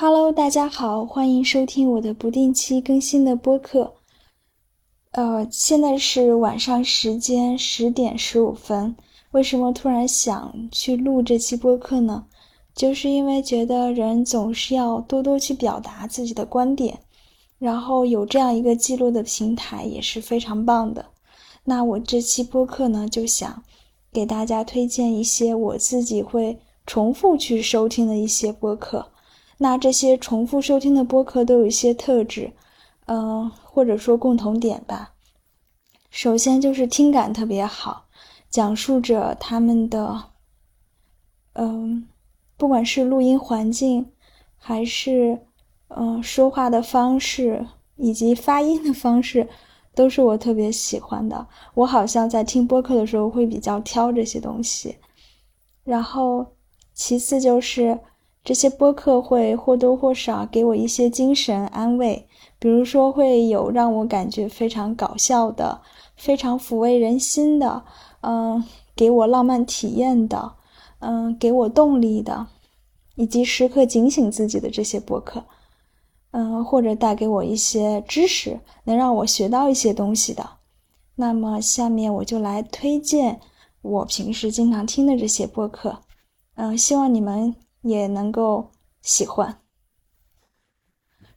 Hello，大家好，欢迎收听我的不定期更新的播客。呃，现在是晚上时间十点十五分。为什么突然想去录这期播客呢？就是因为觉得人总是要多多去表达自己的观点，然后有这样一个记录的平台也是非常棒的。那我这期播客呢，就想给大家推荐一些我自己会重复去收听的一些播客。那这些重复收听的播客都有一些特质，嗯，或者说共同点吧。首先就是听感特别好，讲述着他们的，嗯，不管是录音环境，还是嗯说话的方式，以及发音的方式，都是我特别喜欢的。我好像在听播客的时候会比较挑这些东西。然后，其次就是。这些播客会或多或少给我一些精神安慰，比如说会有让我感觉非常搞笑的、非常抚慰人心的，嗯，给我浪漫体验的，嗯，给我动力的，以及时刻警醒自己的这些播客，嗯，或者带给我一些知识，能让我学到一些东西的。那么下面我就来推荐我平时经常听的这些播客，嗯，希望你们。也能够喜欢。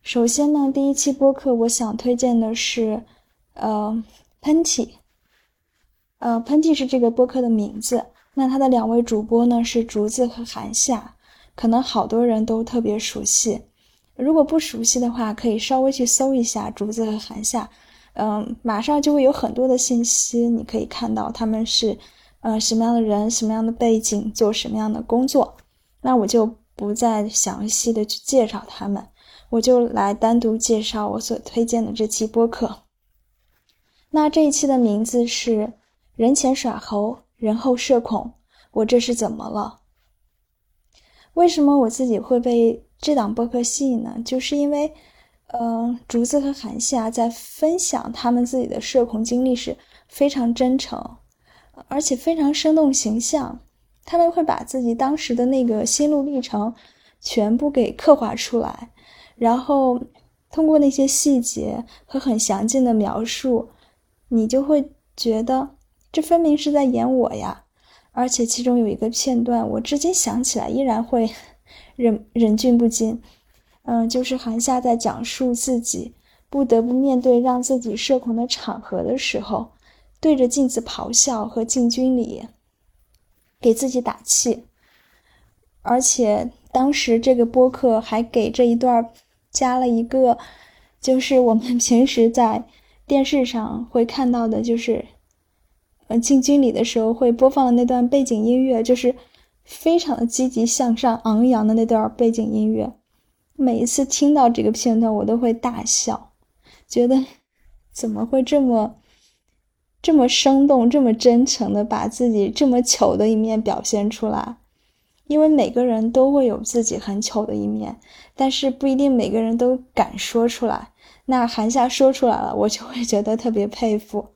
首先呢，第一期播客我想推荐的是，呃，喷嚏。呃，喷嚏是这个播客的名字。那它的两位主播呢是竹子和韩夏，可能好多人都特别熟悉。如果不熟悉的话，可以稍微去搜一下竹子和韩夏，嗯，马上就会有很多的信息，你可以看到他们是，呃，什么样的人，什么样的背景，做什么样的工作。那我就不再详细的去介绍他们，我就来单独介绍我所推荐的这期播客。那这一期的名字是“人前耍猴，人后社恐”，我这是怎么了？为什么我自己会被这档播客吸引呢？就是因为，嗯，竹子和韩夏在分享他们自己的社恐经历时，非常真诚，而且非常生动形象。他们会把自己当时的那个心路历程全部给刻画出来，然后通过那些细节和很详尽的描述，你就会觉得这分明是在演我呀！而且其中有一个片段，我至今想起来依然会 忍忍俊不禁。嗯，就是韩夏在讲述自己不得不面对让自己社恐的场合的时候，对着镜子咆哮和进军里。给自己打气，而且当时这个播客还给这一段加了一个，就是我们平时在电视上会看到的，就是，呃，进军礼的时候会播放的那段背景音乐，就是非常的积极向上、昂扬的那段背景音乐。每一次听到这个片段，我都会大笑，觉得怎么会这么。这么生动、这么真诚的把自己这么糗的一面表现出来，因为每个人都会有自己很糗的一面，但是不一定每个人都敢说出来。那韩夏说出来了，我就会觉得特别佩服。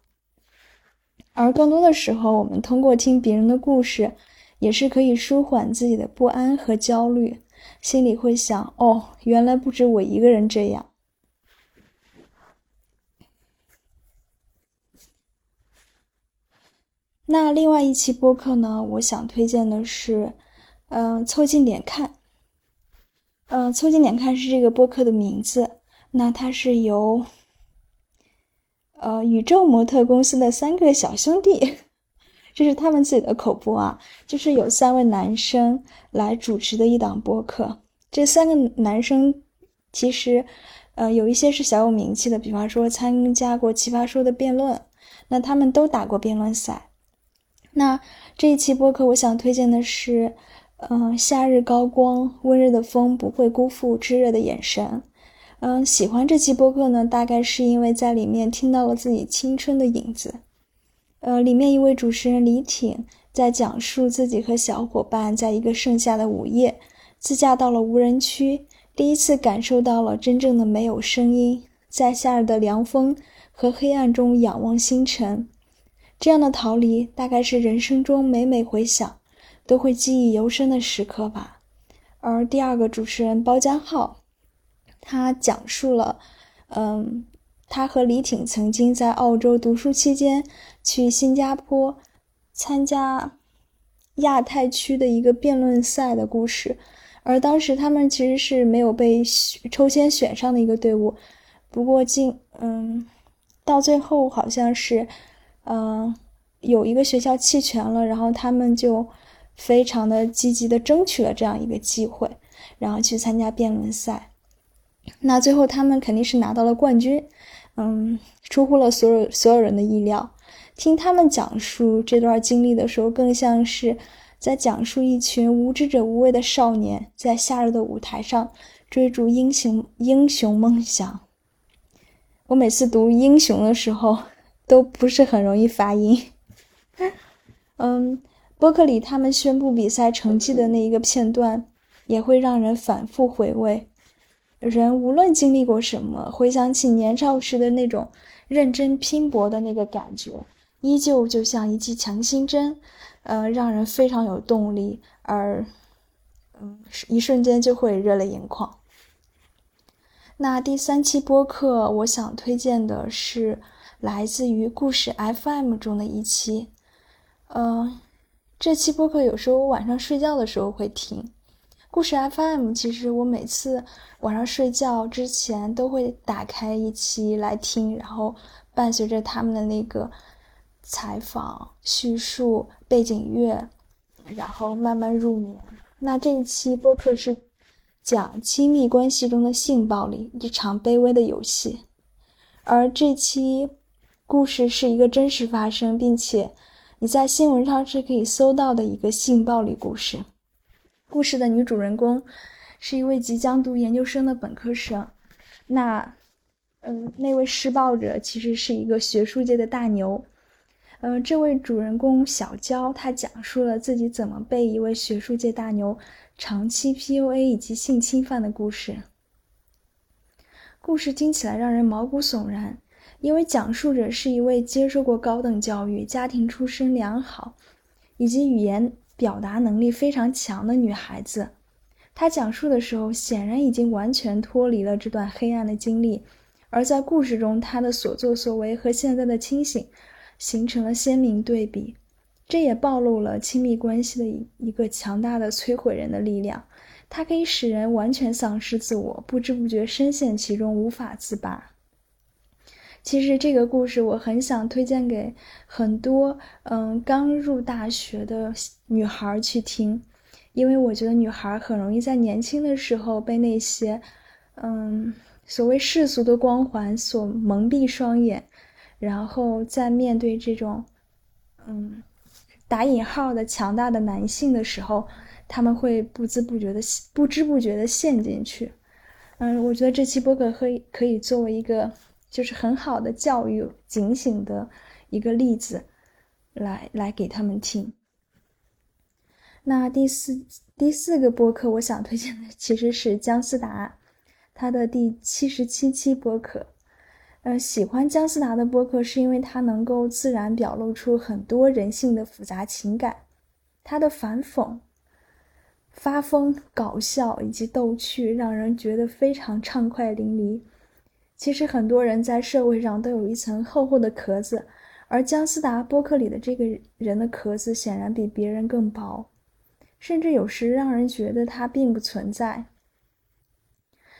而更多的时候，我们通过听别人的故事，也是可以舒缓自己的不安和焦虑，心里会想：哦，原来不止我一个人这样。那另外一期播客呢？我想推荐的是，嗯，凑近点看。嗯，凑近点看是这个播客的名字。那它是由，呃，宇宙模特公司的三个小兄弟，这是他们自己的口播啊，就是有三位男生来主持的一档播客。这三个男生其实，呃，有一些是小有名气的，比方说参加过《奇葩说》的辩论，那他们都打过辩论赛。那这一期播客，我想推荐的是，嗯，夏日高光，温热的风不会辜负炙热的眼神。嗯，喜欢这期播客呢，大概是因为在里面听到了自己青春的影子。呃，里面一位主持人李挺在讲述自己和小伙伴在一个盛夏的午夜，自驾到了无人区，第一次感受到了真正的没有声音，在夏日的凉风和黑暗中仰望星辰。这样的逃离，大概是人生中每每回想，都会记忆犹深的时刻吧。而第二个主持人包家浩，他讲述了，嗯，他和李挺曾经在澳洲读书期间去新加坡参加亚太区的一个辩论赛的故事，而当时他们其实是没有被抽签选上的一个队伍，不过进，嗯，到最后好像是，嗯。有一个学校弃权了，然后他们就非常的积极的争取了这样一个机会，然后去参加辩论赛。那最后他们肯定是拿到了冠军，嗯，出乎了所有所有人的意料。听他们讲述这段经历的时候，更像是在讲述一群无知者无畏的少年在夏日的舞台上追逐英雄英雄梦想。我每次读“英雄”的时候，都不是很容易发音。嗯，伯克里他们宣布比赛成绩的那一个片段，也会让人反复回味。人无论经历过什么，回想起年少时的那种认真拼搏的那个感觉，依旧就像一剂强心针，呃，让人非常有动力，而嗯，一瞬间就会热泪盈眶。那第三期播客，我想推荐的是来自于故事 FM 中的一期。嗯，这期播客有时候我晚上睡觉的时候会听。故事 FM，其实我每次晚上睡觉之前都会打开一期来听，然后伴随着他们的那个采访、叙述、背景乐，然后慢慢入眠。那这一期播客是讲亲密关系中的性暴力，一场卑微的游戏。而这期故事是一个真实发生，并且。你在新闻上是可以搜到的一个性暴力故事。故事的女主人公是一位即将读研究生的本科生。那，嗯，那位施暴者其实是一个学术界的大牛。嗯，这位主人公小娇，她讲述了自己怎么被一位学术界大牛长期 PUA 以及性侵犯的故事。故事听起来让人毛骨悚然。因为讲述者是一位接受过高等教育、家庭出身良好，以及语言表达能力非常强的女孩子，她讲述的时候显然已经完全脱离了这段黑暗的经历，而在故事中，她的所作所为和现在的清醒形成了鲜明对比，这也暴露了亲密关系的一一个强大的摧毁人的力量，它可以使人完全丧失自我，不知不觉深陷其中，无法自拔。其实这个故事我很想推荐给很多嗯刚入大学的女孩去听，因为我觉得女孩很容易在年轻的时候被那些嗯所谓世俗的光环所蒙蔽双眼，然后在面对这种嗯打引号的强大的男性的时候，他们会不知不觉的不知不觉的陷进去。嗯，我觉得这期播客可以可以作为一个。就是很好的教育、警醒的一个例子，来来给他们听。那第四第四个播客，我想推荐的其实是姜思达，他的第七十七期播客。呃，喜欢姜思达的播客，是因为他能够自然表露出很多人性的复杂情感，他的反讽、发疯、搞笑以及逗趣，让人觉得非常畅快淋漓。其实很多人在社会上都有一层厚厚的壳子，而姜思达播客里的这个人的壳子显然比别人更薄，甚至有时让人觉得他并不存在。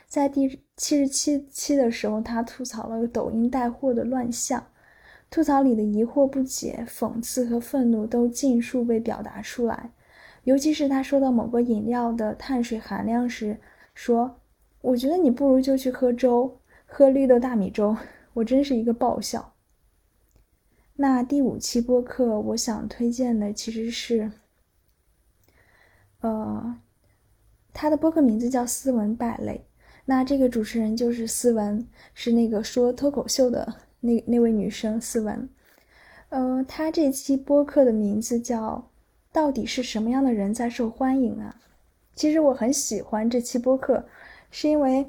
在第七十七期的时候，他吐槽了抖音带货的乱象，吐槽里的疑惑、不解、讽刺和愤怒都尽数被表达出来。尤其是他说到某个饮料的碳水含量时，说：“我觉得你不如就去喝粥。”喝绿豆大米粥，我真是一个爆笑。那第五期播客，我想推荐的其实是，呃，他的播客名字叫《斯文败类》。那这个主持人就是斯文，是那个说脱口秀的那那位女生斯文。呃，他这期播客的名字叫“到底是什么样的人在受欢迎啊？”其实我很喜欢这期播客，是因为。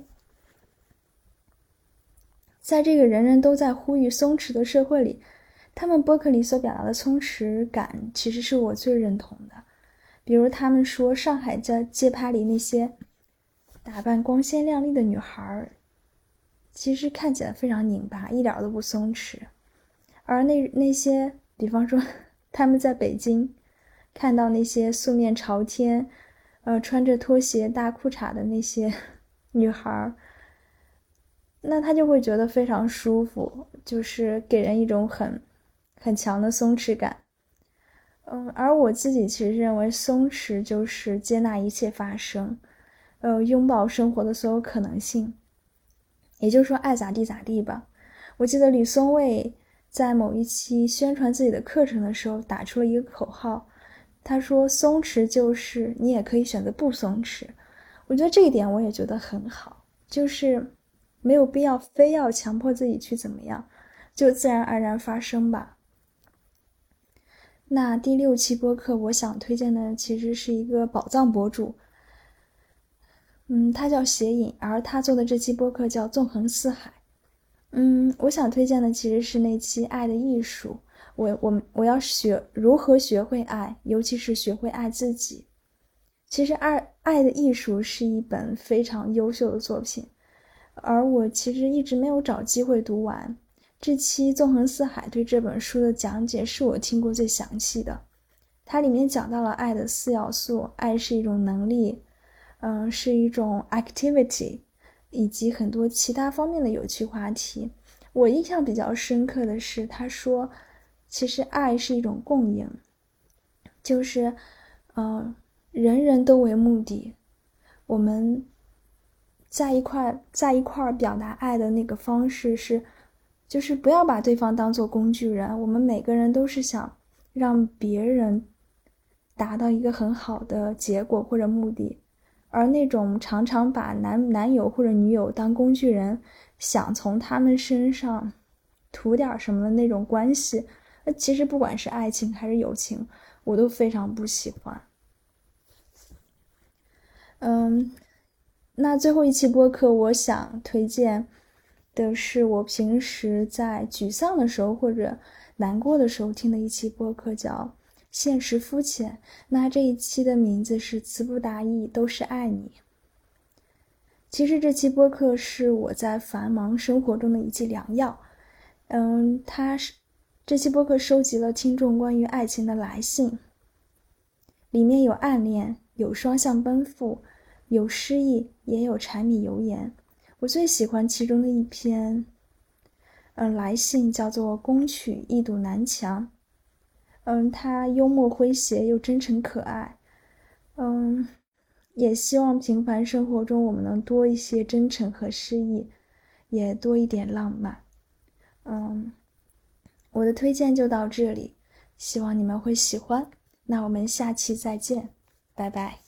在这个人人都在呼吁松弛的社会里，他们播客里所表达的松弛感，其实是我最认同的。比如他们说上海在街拍里那些打扮光鲜亮丽的女孩，其实看起来非常拧巴，一点都不松弛。而那那些，比方说他们在北京看到那些素面朝天，呃，穿着拖鞋大裤衩的那些 女孩，那他就会觉得非常舒服，就是给人一种很很强的松弛感。嗯，而我自己其实认为，松弛就是接纳一切发生，呃，拥抱生活的所有可能性。也就是说，爱咋地咋地吧。我记得李松蔚在某一期宣传自己的课程的时候，打出了一个口号，他说：“松弛就是你也可以选择不松弛。”我觉得这一点我也觉得很好，就是没有必要非要强迫自己去怎么样，就自然而然发生吧。那第六期播客，我想推荐的其实是一个宝藏博主，嗯，他叫斜影，而他做的这期播客叫纵横四海，嗯，我想推荐的其实是那期爱的艺术，我我我要学如何学会爱，尤其是学会爱自己。其实爱爱的艺术是一本非常优秀的作品，而我其实一直没有找机会读完。这期纵横四海对这本书的讲解是我听过最详细的，它里面讲到了爱的四要素：爱是一种能力，嗯，是一种 activity，以及很多其他方面的有趣话题。我印象比较深刻的是，他说，其实爱是一种共赢，就是，嗯，人人都为目的，我们在一块在一块表达爱的那个方式是。就是不要把对方当做工具人，我们每个人都是想让别人达到一个很好的结果或者目的，而那种常常把男男友或者女友当工具人，想从他们身上图点什么的那种关系，那其实不管是爱情还是友情，我都非常不喜欢。嗯，那最后一期播客，我想推荐。的是我平时在沮丧的时候或者难过的时候听的一期播客，叫《现实肤浅》。那这一期的名字是“词不达意，都是爱你”。其实这期播客是我在繁忙生活中的一剂良药。嗯，它是这期播客收集了听众关于爱情的来信，里面有暗恋，有双向奔赴，有失意，也有柴米油盐。我最喜欢其中的一篇，嗯，来信叫做《宫曲一堵南墙》。嗯，它幽默诙谐又真诚可爱。嗯，也希望平凡生活中我们能多一些真诚和诗意，也多一点浪漫。嗯，我的推荐就到这里，希望你们会喜欢。那我们下期再见，拜拜。